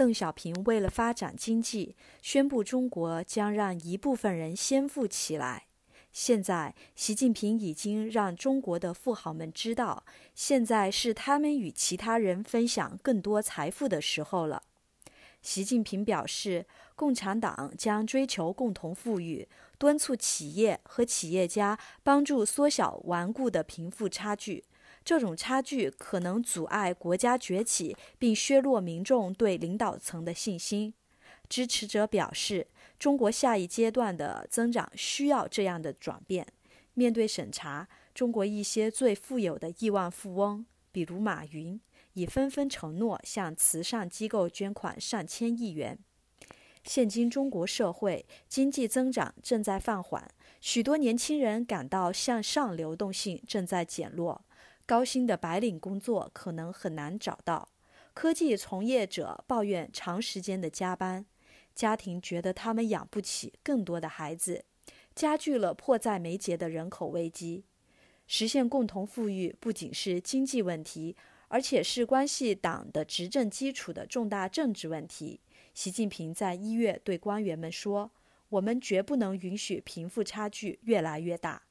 邓小平为了发展经济，宣布中国将让一部分人先富起来。现在，习近平已经让中国的富豪们知道，现在是他们与其他人分享更多财富的时候了。习近平表示，共产党将追求共同富裕，敦促企业和企业家帮助缩小顽固的贫富差距。这种差距可能阻碍国家崛起，并削弱民众对领导层的信心。支持者表示，中国下一阶段的增长需要这样的转变。面对审查，中国一些最富有的亿万富翁，比如马云，已纷纷承诺向慈善机构捐款上千亿元。现今中国社会经济增长正在放缓，许多年轻人感到向上流动性正在减弱。高薪的白领工作可能很难找到，科技从业者抱怨长时间的加班，家庭觉得他们养不起更多的孩子，加剧了迫在眉睫的人口危机。实现共同富裕不仅是经济问题，而且是关系党的执政基础的重大政治问题。习近平在一月对官员们说：“我们绝不能允许贫富差距越来越大。”